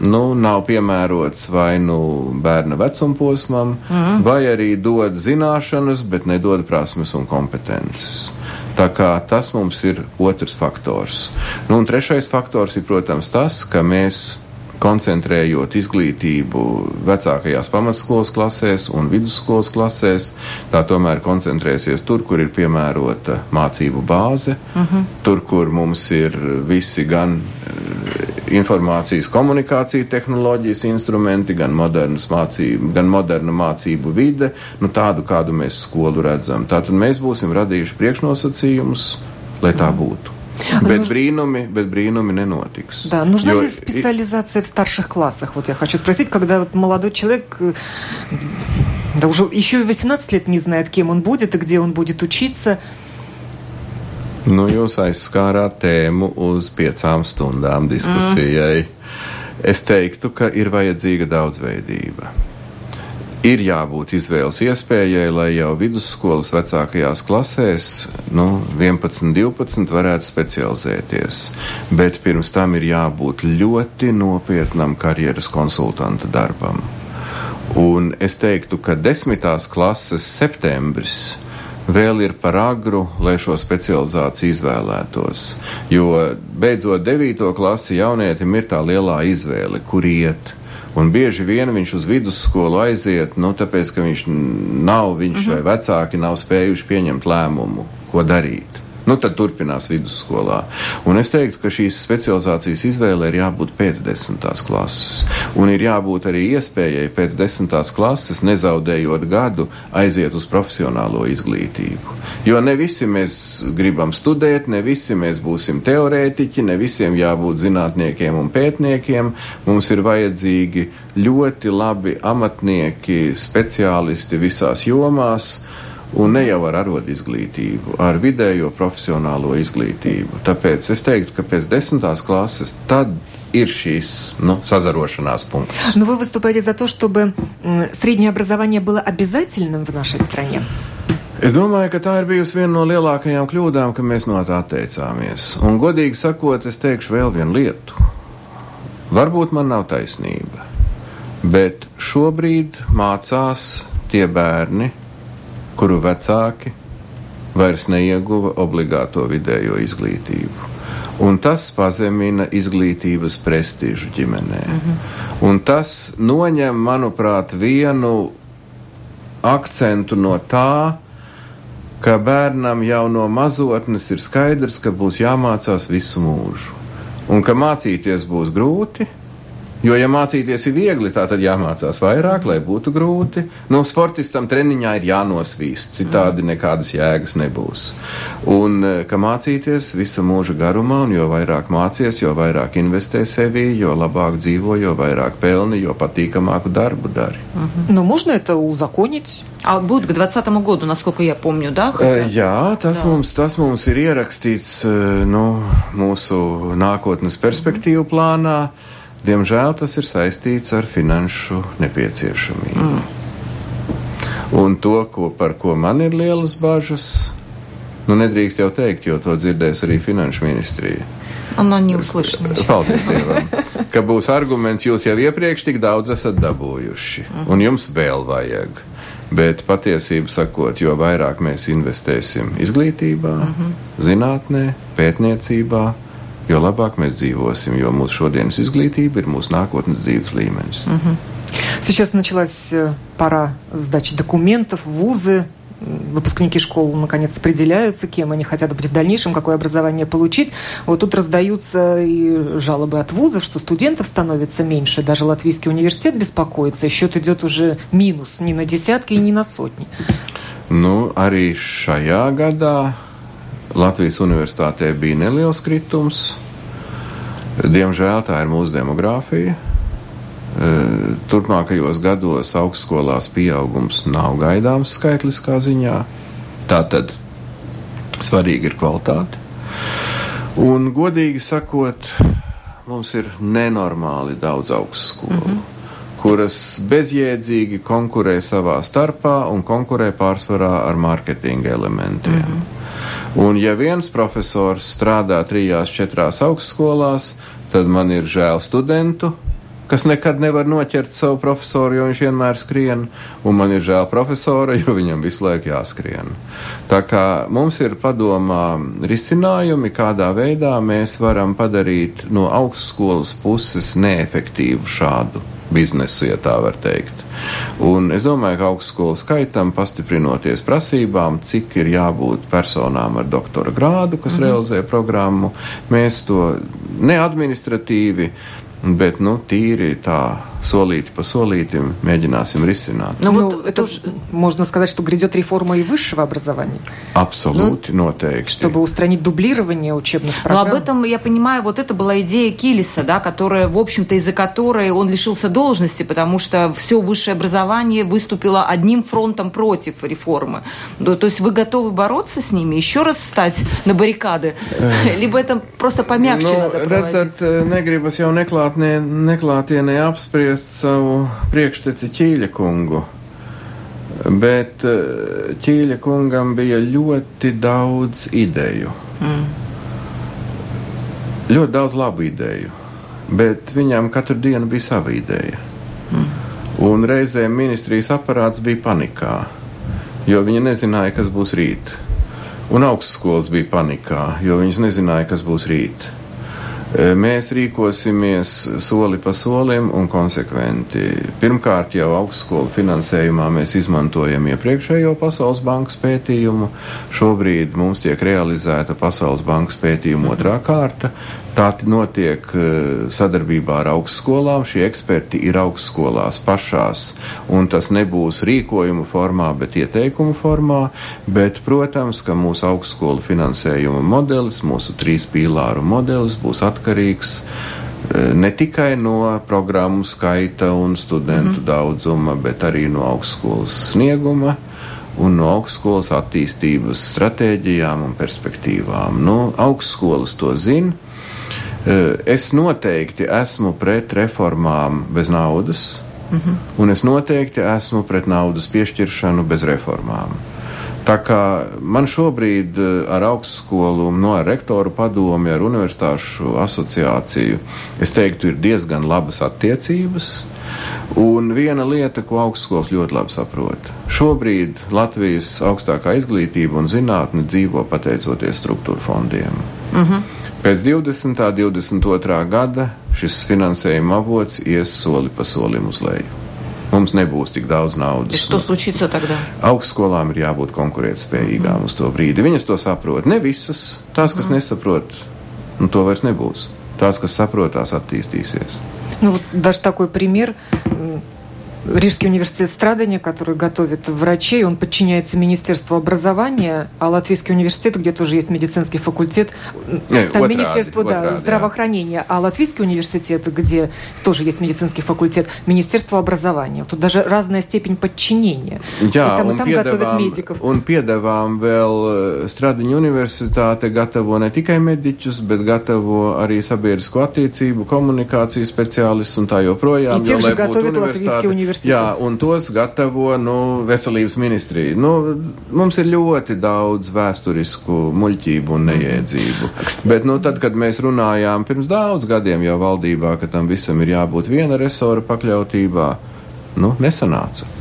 nu, nav piemērots vai nu bērna vecuma posmam, mm. vai arī dod zināšanas, bet nedod prasmes un kompetences. Tā kā tas mums ir otrs faktors. Nu, un trešais faktors ir, protams, tas, ka mēs koncentrējot izglītību vecākajās pamatskolas klasēs un vidusskolas klasēs, tā tomēr koncentrēsies tur, kur ir piemērota mācību bāze, uh -huh. tur, kur mums ir visi gan eh, informācijas komunikācija tehnoloģijas instrumenti, gan, mācību, gan moderna mācību vide, nu tādu, kādu mēs skolu redzam. Tātad mēs būsim radījuši priekšnosacījumus, lai tā būtu. Bet brīnumi, bet brīnumi nenotiks. Да, нужна Jo ли специализация в старших классах? Вот я хочу спросить, когда вот молодой человек, э, да уже еще и 18 лет не знает, кем он будет и где он будет учиться. Nu, jūs aizskārāt tēmu uz piecām stundām diskusijai. Mm. Es teiktu, ka ir vajadzīga daudzveidība. Ir jābūt izvēles iespējai, lai jau vidusskolas vecākajās klasēs, nu, 11, 12, varētu specializēties. Bet pirms tam ir jābūt ļoti nopietnam karjeras konsultanta darbam. Un es teiktu, ka desmitās klases septembris vēl ir par agru, lai šo specializāciju izvēlētos. Jo beidzot 9. klasi jaunietim ir tā lielā izvēle, kur iet. Un bieži vien viņš uz vidusskolu aiziet, nu, tāpēc, ka viņš nav, viņš uh -huh. vai vecāki nav spējuši pieņemt lēmumu, ko darīt nu, tad turpinās vidusskolā. Un es teiktu, ka šīs specializācijas izvēle ir jābūt pēc desmitās klases. Un ir jābūt arī iespējai pēc desmitās klases, nezaudējot gadu, aiziet uz profesionālo izglītību. Jo ne visi mēs gribam studēt, ne visi mēs būsim teorētiķi, ne visiem jābūt zinātniekiem un pētniekiem. Mums ir vajadzīgi ļoti labi amatnieki, speciālisti visās jomās un ne jau ar arodu izglītību, ar vidējo profesionālo izglītību. Tāpēc es teiktu, ka pēc desmitās klases tad ir šīs ну, созарошенās пункts. Но вы выступаете за то, чтобы среднее образование было обязательным в нашей стране? Es domāju, ka tā ir bijusi viena no lielākajām kļūdām, ka mēs no tā atteicāmies. Un, godīgi sakot, es teikšu vēl vienu lietu. Varbūt man nav taisnība, bet šobrīd mācās tie bērni, kuru vecāki vairs neieguva obligāto vidējo izglītību. Un tas pazemina izglītības prestižu ģimenē. Mm -hmm. Un tas noņem, manuprāt, vienu akcentu no tā, ka bērnam jau no mazotnes ir skaidrs, ka būs jāmācās visu mūžu. Un ka mācīties būs grūti, Jo, ja mācīties ir viegli, tā tad jāmācās vairāk, lai būtu grūti. Nu, sportistam treniņā ir jānosvīst, citādi mm. nekādas jēgas nebūs. Un e, ka mācīties visa mūža garumā, un jo vairāk mācies, jo vairāk investē sevī, jo labāk dzīvo, jo vairāk pelni, jo patīkamāku darbu dari. Mm -hmm. Nu, можно это узаконить? А будет к 2020 году, насколько я помню, да? Хотя? Jā, tas, Jā. Mums, tas mums ir ierakstīts nu, mūsu nākotnes perspektīvu plānā. Diemžēl tas ir saistīts ar finanšu nepieciešamību. Mm. Un to, ko, par ko man ir lielas bažas, nu nedrīkst jau teikt, jo to dzirdēs arī finanšu ministrija. Она не услышана. Paldies Dievam. Ka būs arguments, jūs jau iepriekš tik daudz esat dabūjuši, uh -huh. un jums vēl vajag. Bet patiesību sakot, jo vairāk mēs investēsim izglītībā, uh -huh. zinātnē, pētniecībā, jo labāk mēs dzīvosim, jo mūsu šodienas izglītība ir mūsu nākotnes dzīves līmenis. Mm -hmm. Сейчас началась э, пора сдачи документов, вузы, выпускники школ наконец определяются, кем они хотят быть в дальнейшем, какое образование получить. Вот тут раздаются и жалобы от вузов, что студентов становится меньше. Даже Латвийский университет беспокоится. Счет идет уже минус не на десятки и не на сотни. Nu, arī šajā gadā Latvijas universitātē bija neliels kritums. Diemžēl tā ir mūsu demogrāfija. E, turpmākajos gados augstskolās pieaugums nav gaidāms skaitliskā ziņā. Tātad svarīga ir kvalitāte. Un, godīgi sakot, mums ir nenormāli daudz augstskolu, mm -hmm. kuras bezjēdzīgi konkurē savā starpā un konkurē pārsvarā ar mārketinga elementiem. Mm -hmm. Un ja viens profesors strādā trijās, četrās augstskolās, tad man ir žēl studentu, kas nekad nevar noķert savu profesoru, jo viņš vienmēr skrien, un man ir žēl profesora, jo viņam visu laiku jāskrien. Tā kā mums ir padomā risinājumi, kādā veidā mēs varam padarīt no augstskolas puses neefektīvu šādu biznesu, ja tā var teikt. Un es domāju, ka augstskolu skaitam, pastiprinoties prasībām, cik ir jābūt personām ar doktora grādu, kas mm -hmm. realizē programmu, mēs to neadministratīvi, bet nu, tīri tā солить по солитим, mēģināsim risināt. Ну, ну вот это уж можно сказать, что грядет реформа и высшего образования. Абсолютно, ну, noteikti. Чтобы устранить дублирование учебных программ. Но об этом, я понимаю, вот это была идея Килиса, да, которая, в общем-то, из-за которой он лишился должности, потому что все высшее образование выступило одним фронтом против реформы. То есть вы готовы бороться с ними, еще раз встать на баррикады? Либо это просто помягче ну, надо проводить? Redzat, negribas jau neklātienē apspriest apspriest savu priekšteci Ķīļa kungu. Bet eh, Ķīļa kungam bija ļoti daudz ideju. Mm. Ļoti daudz labu ideju. Bet viņam katru dienu bija sava ideja. Mm. Un reizēm ministrijas aparāts bija panikā, jo viņi nezināja, kas būs rīt. Un augstskolas bija panikā, jo viņas nezināja, kas būs rīt. E, mēs rīkosimies soli pa solim un konsekventi. Pirmkārt, jau augstskolu finansējumā mēs izmantojam iepriekšējo Pasaules bankas pētījumu. Šobrīd mums tiek realizēta Pasaules bankas pētījuma otrā kārta. Tā notiek eh, sadarbībā ar augstskolām. Šie eksperti ir augstskolās pašās, un tas nebūs rīkojumu formā, bet ieteikumu formā. Bet, protams, ka mūsu augstskolu finansējuma modelis, mūsu trīs pīlāru modelis būs atkarīgs eh, ne tikai no programmu skaita un studentu mm -hmm. daudzuma, bet arī no augstskolas snieguma un no augstskolas attīstības stratēģijām un perspektīvām. Nu, augstskolas to zina. Eh, es noteikti esmu pret reformām bez naudas, mm -hmm. un es noteikti esmu pret naudas piešķiršanu bez reformām. Tā kā man šobrīd eh, ar augstskolu, no ar rektoru padomi, ar universitāšu asociāciju, es teiktu, ir diezgan labas attiecības. Un viena lieta, ko augstskolas ļoti labi saprot. Šobrīd Latvijas augstākā izglītība un zinātne dzīvo pateicoties struktūra fondiem. Mm -hmm. Pēc 20. un 22. gada šis finansējuma avots ies soli pa solim uz leju. Mums nebūs tik daudz naudas. Что случится тогда? Augstskolām ir jābūt konkurētspējīgām mm. uz to brīdi. Viņas to saprot. Ne visas. Tās, kas mm. nesaprot, nu, to vairs nebūs. Tās, kas saprot, tās attīstīsies. Ну, вот даже такой пример. Рижский университет страдания, который готовит врачей, он подчиняется Министерству образования, а Латвийский университет, где тоже есть медицинский факультет, Не, там вот Министерство ради, да, ради, здравоохранения, а Латвийский университет, где тоже есть медицинский факультет, Министерство образования. Тут даже разная степень подчинения. Jā, и там, и там готовят медиков. un piedāvām vēl Stradiņu universitāte gatavo ne tikai mediķus, bet gatavo arī sabiedrisko attiecību, komunikāciju speciālistus un tā joprojām. И тех же готовит Латвийский университет. Jā, un tos gatavo nu, veselības ministrija. Nu, mums ir ļoti daudz vēsturisku muļķību un neiedzību. Bet nu, tad, kad mēs runājām pirms daudz gadiem jau valdībā, ka tam visam ir jābūt viena resora pakļautībā, nu, nesanāca.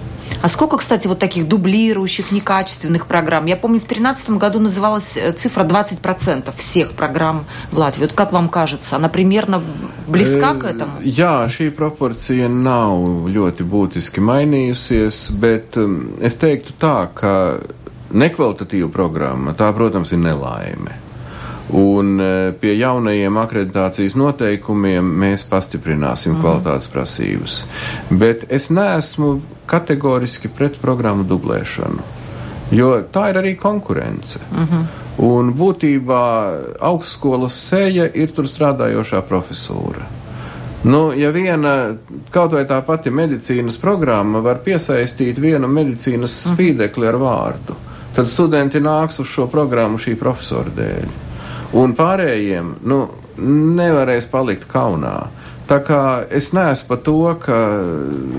А сколько, кстати, вот таких дублирующих, некачественных программ? Я помню, в 2013 году называлась э, цифра 20% всех программ в Латвии. Вот как вам кажется, она примерно близка к этому? Jā, šī proporcija nav ļoti būtiski mainījusies, bet es teiktu tā, ka nekvalitatīva programma, tā, protams, ir nelaime. Un e, pie jaunajiem akreditācijas noteikumiem mēs pastiprināsim mm. kvalitātes prasības. Bet es neesmu kategoriski pret programmu dublēšanu, jo tā ir arī konkurence. Mm -hmm. Un būtībā augstskolas sēja ir tur strādājošā profesūra. Nu, ja viena kaut vai tā pati medicīnas programma var piesaistīt vienu medicīnas mhm. spīdekli ar vārdu, tad studenti nāks uz šo programmu šī profesora dēļ. Un pārējiem nu, nevarēs palikt kaunā. Tā kā es neesmu par to, ka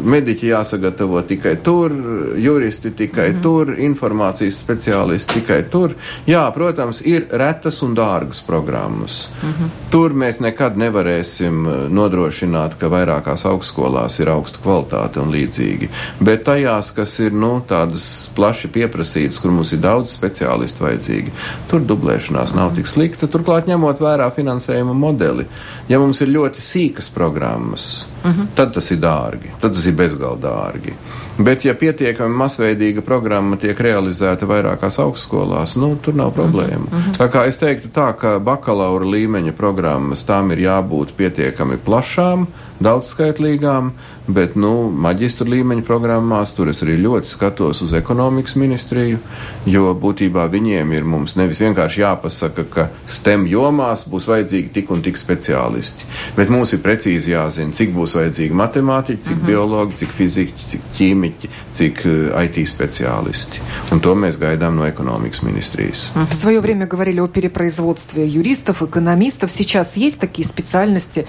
mediķi jāsagatavo tikai tur, juristi tikai mm -hmm. tur, informācijas speciālisti tikai tur. Jā, protams, ir retas un dārgas programmas. Mm -hmm. Tur mēs nekad nevarēsim uh, nodrošināt, ka vairākās augstskolās ir augsta kvalitāte un līdzīgi. Bet tajās, kas ir nu, tādas plaši pieprasītas, kur mums ir daudz speciālistu vajadzīgi, tur dublēšanās nav tik slikta. Turklāt ņemot vērā finansējuma modeli, ja mums ir ļoti sīkas programmas, uh mhm. -huh. tad tas ir dārgi, tad tas ir bezgalīgi dārgi. Bet, ja pietiekami masveidīga programma tiek realizēta vairākās augstskolās, nu, tur nav problēma. Uh -huh. Tā kā es teiktu tā, ka bakalaura līmeņa programmas tām ir jābūt pietiekami plašām, daudzskaitlīgām, bet, nu, maģistra līmeņa programmās tur es arī ļoti skatos uz ekonomikas ministriju, jo būtībā viņiem ir mums nevis vienkārši jāpasaka, ka STEM jomās būs vajadzīgi tik un tik speciālisti, bet mums ir precīzi jāzina, cik būs vajadzīgi matemātiķi, cik uh mhm. -huh. biologi, cik fiziķi, cik ķīmiķi, cik uh, IT speciālisti. Un to mēs gaidām no ekonomikas ministrijas. В свое время говорили о перепроизводстве юристов, экономистов. Сейчас есть такие специальности,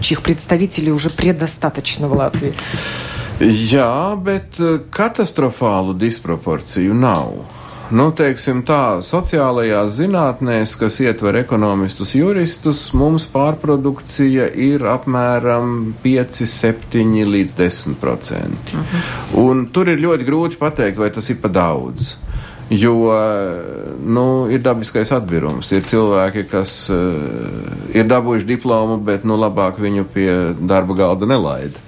чьих представителей уже предостаточно в Латвии? Jā, bet katastrofālu disproporciju nav. Nu, teiksim tā, sociālajās zinātnēs, kas ietver ekonomistus, juristus, mums pārprodukcija ir apmēram 5, 7 līdz 10 procenti. Uh -huh. Un tur ir ļoti grūti pateikt, vai tas ir pa daudz. Jo nu, ir dabiskais atbirums. Ir cilvēki, kas uh, ir dabūjuši diplomu, bet nu, labāk viņu pie darba galda nelaida.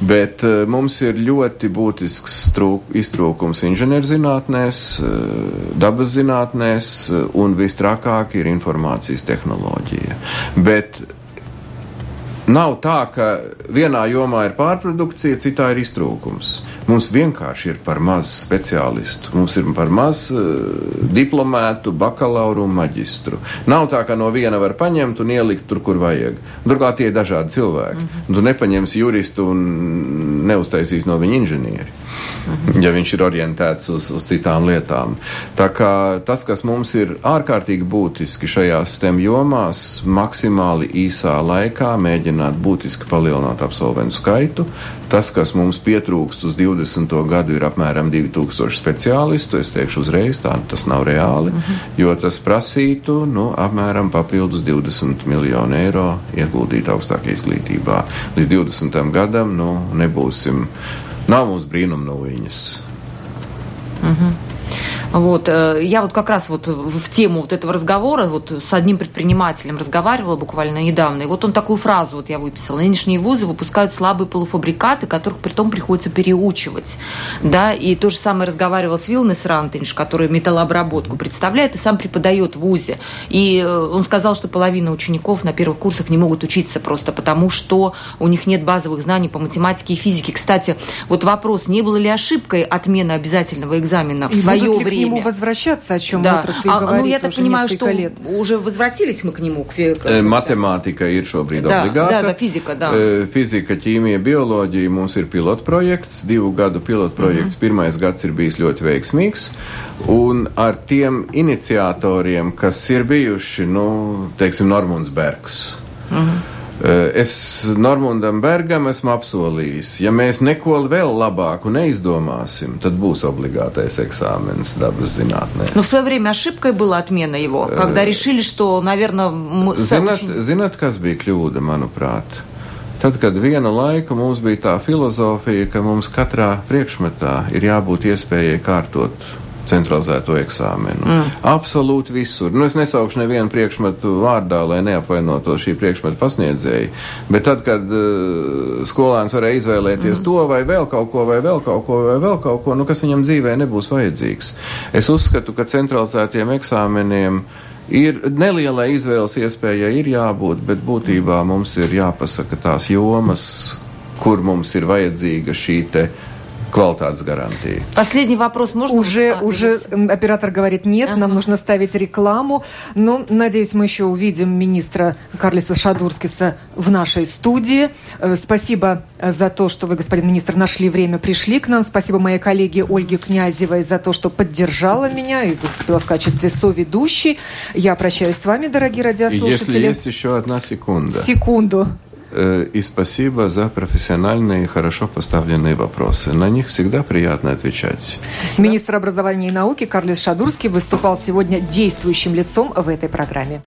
Bet uh, mums ir ļoti būtisks trūk, iztrūkums inženierzinātnēs, uh, dabas zinātnēs, uh, un vistrakāk ir informācijas tehnoloģija. Bet nav tā, ka vienā jomā ir pārprodukcija, citā ir iztrūkums. Mums vienkārši ir par maz speciālistu, mums ir par maz uh, diplomētu, bakalauru un maģistru. Nav tā, ka no viena var paņemt un ielikt tur, kur vajag. Turklāt tie ir dažādi cilvēki. Mm -hmm. Tu nepaņemsi juristu un neuztaisīs no viņa inženieri, mm -hmm. ja viņš ir orientēts uz, uz citām lietām. Tā kā tas, kas mums ir ārkārtīgi būtiski šajās STEM jomās, maksimāli īsā laikā mēģināt būtiski palielināt absolventu skaitu. Tas, kas mums pietrūkst uz 20 20. gadu ir apmēram 2000 speciālistu. Es teikšu uzreiz, tā tas nav reāli, mm -hmm. jo tas prasītu nu, apmēram papildus 20 miljonu eiro ieguldīt augstākajā izglītībā. Līdz 20. gadam nu, nebūsim, nav mums brīnum no viņas. Mm -hmm. Вот. Э, я вот как раз вот в тему вот этого разговора вот с одним предпринимателем разговаривала буквально недавно, и вот он такую фразу вот я выписала. Нынешние вузы выпускают слабые полуфабрикаты, которых при том приходится переучивать. Да? И то же самое разговаривал с Вилнес Рантинш, который металлообработку представляет и сам преподает в ВУЗе. И э, он сказал, что половина учеников на первых курсах не могут учиться просто потому, что у них нет базовых знаний по математике и физике. Кстати, вот вопрос, не было ли ошибкой отмена обязательного экзамена в и свое время? нему возвращаться, о чем да. отрасль а, говорит Ну, я так понимаю, что лет. уже возвратились мы к нему. К, к, Matemātika ir šobrīd да, obligāta. Да, да, fizika, да. Fizika, ķīmija, bioloģija mums ir pilotprojekts, divu gadu pilotprojekts. Mm -hmm. Pirmais gads ir bijis ļoti veiksmīgs. Un ar tiem iniciatoriem, kas ir bijuši, nu, teiksim, Normunds Bergs. Mm -hmm. Eh, es Normundam Bergam esmu apsolījis, ja mēs neko vēl labāku neizdomāsim, tad būs обligātais экзаменс dabas zinātnē. Но в свое время ошибкой была отмена его, когда решили, что, наверное, мы... Zināt, очень... zināt, kas bija kļūda, manuprāt? Tad, kad vienu laiku mums bija tā filozofija, ka mums katrā priekšmetā ir jābūt iespējai kārtot centralizēto eksāmenu. Mm. Absolūti visur. Nu, es nesaukšu nevienu priekšmetu vārdā, lai neapvainoto šī priekšmeta pasniedzēju, bet tad, kad uh, skolēns varēja izvēlēties mm. to vai vēl kaut ko, vai vēl kaut ko, vai vēl kaut ko, nu, kas viņam dzīvē nebūs vajadzīgs. Es uzskatu, ka centralizētiem eksāmeniem ir nelielai izvēles iespējai ir jābūt, bet būtībā mums ir jāpasaka tās jomas, kur mums ir vajadzīga šī te квалитат гарантии. Последний вопрос можно? Уже, а, уже оператор говорит нет, ага. нам нужно ставить рекламу. Но, надеюсь, мы еще увидим министра Карлиса Шадурскиса в нашей студии. Э, спасибо э, за то, что вы, господин министр, нашли время, пришли к нам. Спасибо моей коллеге Ольге Князевой за то, что поддержала меня и выступила в качестве соведущей. Я прощаюсь с вами, дорогие радиослушатели. Если есть еще одна секунда. Секунду. Э, и спасибо за профессиональные, хорошо поставленные вопросы. На них всегда приятно отвечать. Министр образования и науки Карлис Шадурский выступал сегодня действующим лицом в этой программе.